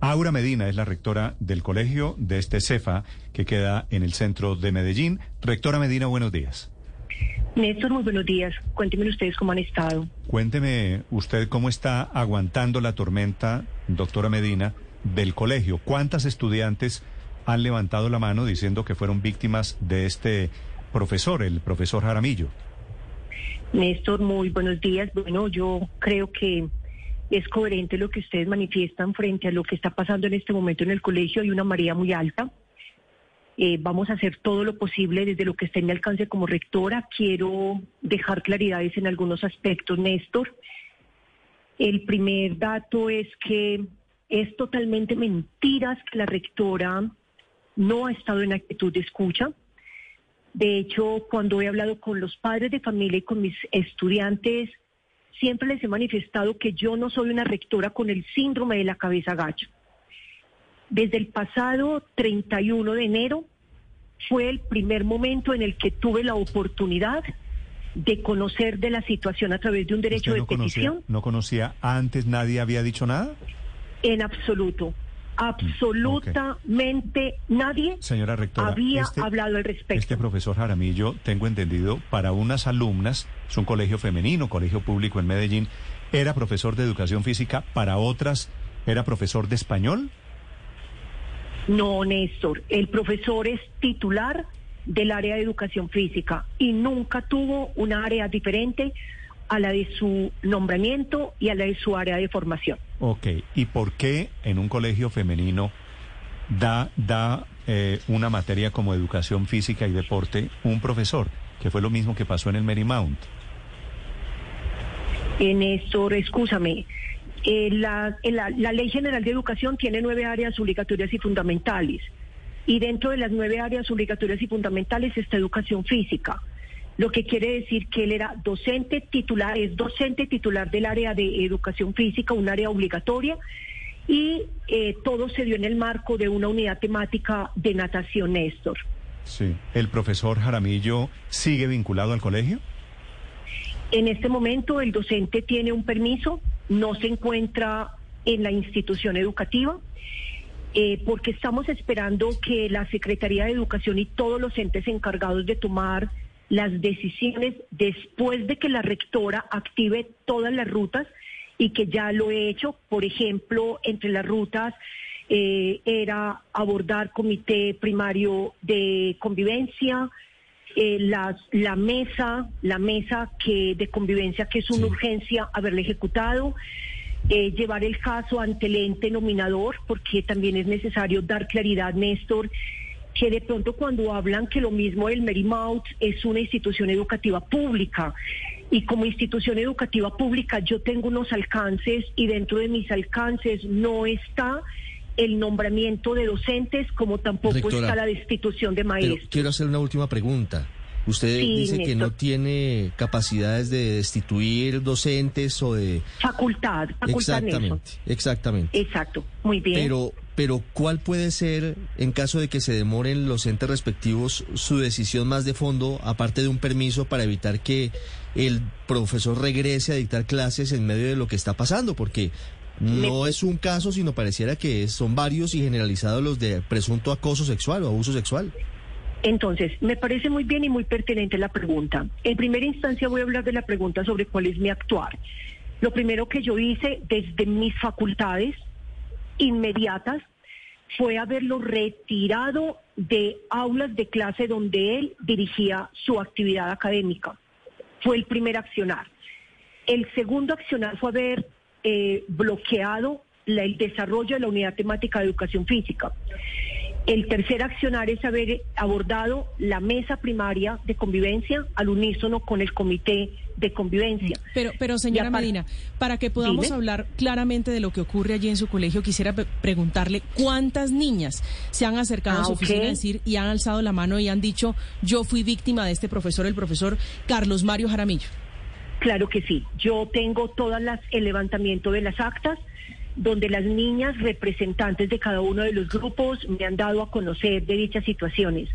Aura Medina es la rectora del colegio de este CEFA que queda en el centro de Medellín. Rectora Medina, buenos días. Néstor, muy buenos días. Cuéntenme ustedes cómo han estado. Cuénteme usted cómo está aguantando la tormenta, doctora Medina, del colegio. ¿Cuántas estudiantes han levantado la mano diciendo que fueron víctimas de este profesor, el profesor Jaramillo? Néstor, muy buenos días. Bueno, yo creo que es coherente lo que ustedes manifiestan frente a lo que está pasando en este momento en el colegio. Hay una marea muy alta. Eh, vamos a hacer todo lo posible desde lo que esté en mi alcance como rectora. Quiero dejar claridades en algunos aspectos, Néstor. El primer dato es que es totalmente mentiras que la rectora no ha estado en actitud de escucha. De hecho, cuando he hablado con los padres de familia y con mis estudiantes, siempre les he manifestado que yo no soy una rectora con el síndrome de la cabeza gacho. Desde el pasado 31 de enero fue el primer momento en el que tuve la oportunidad de conocer de la situación a través de un derecho de petición. ¿No conocía antes? ¿Nadie había dicho nada? En absoluto. Absolutamente nadie Señora rectora, había este- hablado al respecto. Este profesor Jaramillo, tengo entendido, para unas alumnas, es un colegio femenino, colegio público en Medellín, era profesor de educación física, para otras era profesor de español. No, Néstor, el profesor es titular del área de educación física y nunca tuvo una área diferente a la de su nombramiento y a la de su área de formación. Ok, ¿y por qué en un colegio femenino da, da eh, una materia como educación física y deporte un profesor? Que fue lo mismo que pasó en el Marymount. Eh, Néstor, escúchame, eh, la, la, la Ley General de Educación tiene nueve áreas obligatorias y fundamentales. Y dentro de las nueve áreas obligatorias y fundamentales está educación física. Lo que quiere decir que él era docente titular, es docente titular del área de educación física, un área obligatoria, y eh, todo se dio en el marco de una unidad temática de natación, Néstor. Sí. ¿El profesor Jaramillo sigue vinculado al colegio? En este momento el docente tiene un permiso, no se encuentra en la institución educativa, eh, porque estamos esperando que la Secretaría de Educación y todos los entes encargados de tomar las decisiones después de que la rectora active todas las rutas y que ya lo he hecho, por ejemplo, entre las rutas eh, era abordar comité primario de convivencia, eh, las- la mesa, la mesa que de convivencia que es una Sí. urgencia haberla ejecutado, eh, llevar el caso ante el ente nominador, porque también es necesario dar claridad, Néstor, que de pronto cuando hablan que lo mismo el Marymount es una institución educativa pública y como institución educativa pública yo tengo unos alcances y dentro de mis alcances no está el nombramiento de docentes como tampoco Rectora, está la destitución de Pero maestros. quiero hacer una última pregunta. Usted Sí, dice que no tiene capacidades de destituir docentes o de... Facultad, facultad Nelson. Exactamente, exactamente. Exacto, muy bien. Pero, pero ¿cuál puede ser, en caso de que se demoren los entes respectivos, su decisión más de fondo, aparte de un permiso para evitar que el profesor regrese a dictar clases en medio de lo que está pasando? Porque no es un caso, sino pareciera que son varios y generalizados los de presunto acoso sexual o abuso sexual. Entonces, me parece muy bien y muy pertinente la pregunta. En primera instancia voy a hablar de la pregunta sobre cuál es mi actuar. Lo primero que yo hice desde mis facultades inmediatas fue haberlo retirado de aulas de clase donde él dirigía su actividad académica. Fue el primer accionar. El segundo accionar fue haber eh, bloqueado el desarrollo de la unidad temática de educación física. El tercer accionar es haber abordado la mesa primaria de convivencia al unísono con el comité de convivencia. Pero, pero señora apar- Medina, para que podamos Dime. hablar claramente de lo que ocurre allí en su colegio, quisiera preguntarle cuántas niñas se han acercado Ah, a su ok. oficina a decir y han alzado la mano y han dicho, yo fui víctima de este profesor, el profesor Carlos Mario Jaramillo. Claro que sí. Yo tengo todas las el levantamiento de las actas donde las niñas representantes de cada uno de los grupos me han dado a conocer de dichas situaciones.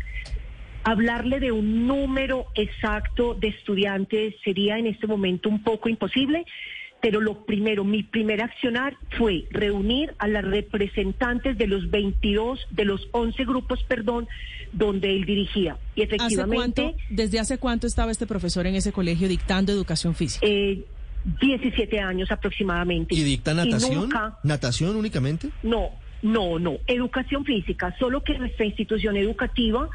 Hablarle de un número exacto de estudiantes sería en este momento un poco imposible, pero lo primero, mi primer accionar fue reunir a las representantes de los 22, de los 11 grupos, perdón, donde él dirigía. Y efectivamente... ¿Hace cuánto, ¿Desde hace cuánto estaba este profesor en ese colegio dictando educación física? Eh, 17 años aproximadamente. ¿Y dicta natación? ¿Natación únicamente? No, no, no. Educación física, solo que nuestra institución educativa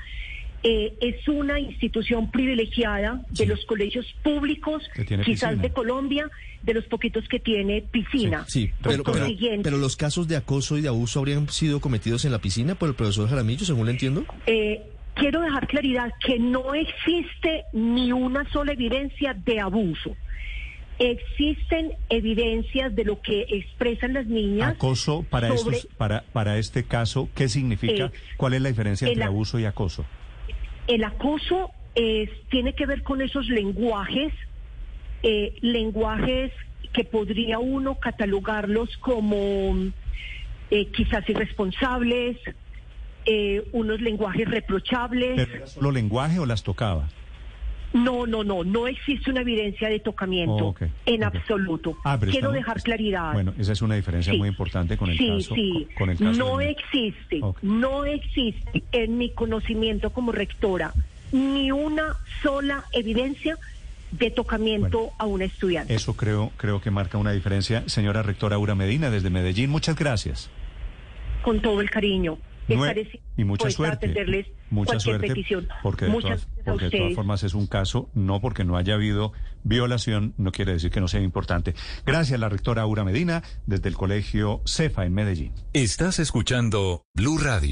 eh, es una institución privilegiada de los colegios públicos, quizás de Colombia, de los poquitos que tiene piscina. Sí, Pero, pero, los casos de acoso y de abuso habrían sido cometidos en la piscina por el profesor Jaramillo, según le entiendo. Eh, quiero dejar claridad que no existe ni una sola evidencia de abuso. Existen evidencias de lo que expresan las niñas. Acoso para para para este caso, ¿qué significa? Eh, ¿Cuál es la diferencia entre abuso y acoso? El acoso es, tiene que ver con esos lenguajes, eh, lenguajes que podría uno catalogarlos como eh, quizás irresponsables, eh, unos lenguajes reprochables. ¿Pero solo lenguaje o las tocaba? No, no, no, no existe una evidencia de tocamiento oh, en absoluto. Ah, Quiero dejar claridad. Bueno, esa es una diferencia muy importante con el caso. Sí, con, el no existe, no existe en mi conocimiento como rectora ni una sola evidencia de tocamiento a un estudiante. Eso creo, creo que marca una diferencia. Señora rectora Aura Medina, desde Medellín, muchas gracias. Con todo el cariño y mucha suerte. Mucha suerte, petición. porque, de, todas, porque de todas formas es un caso, no porque no haya habido violación, no quiere decir que no sea importante. Gracias, la rectora Aura Medina, desde el colegio CEFA en Medellín. Estás escuchando Blue Radio.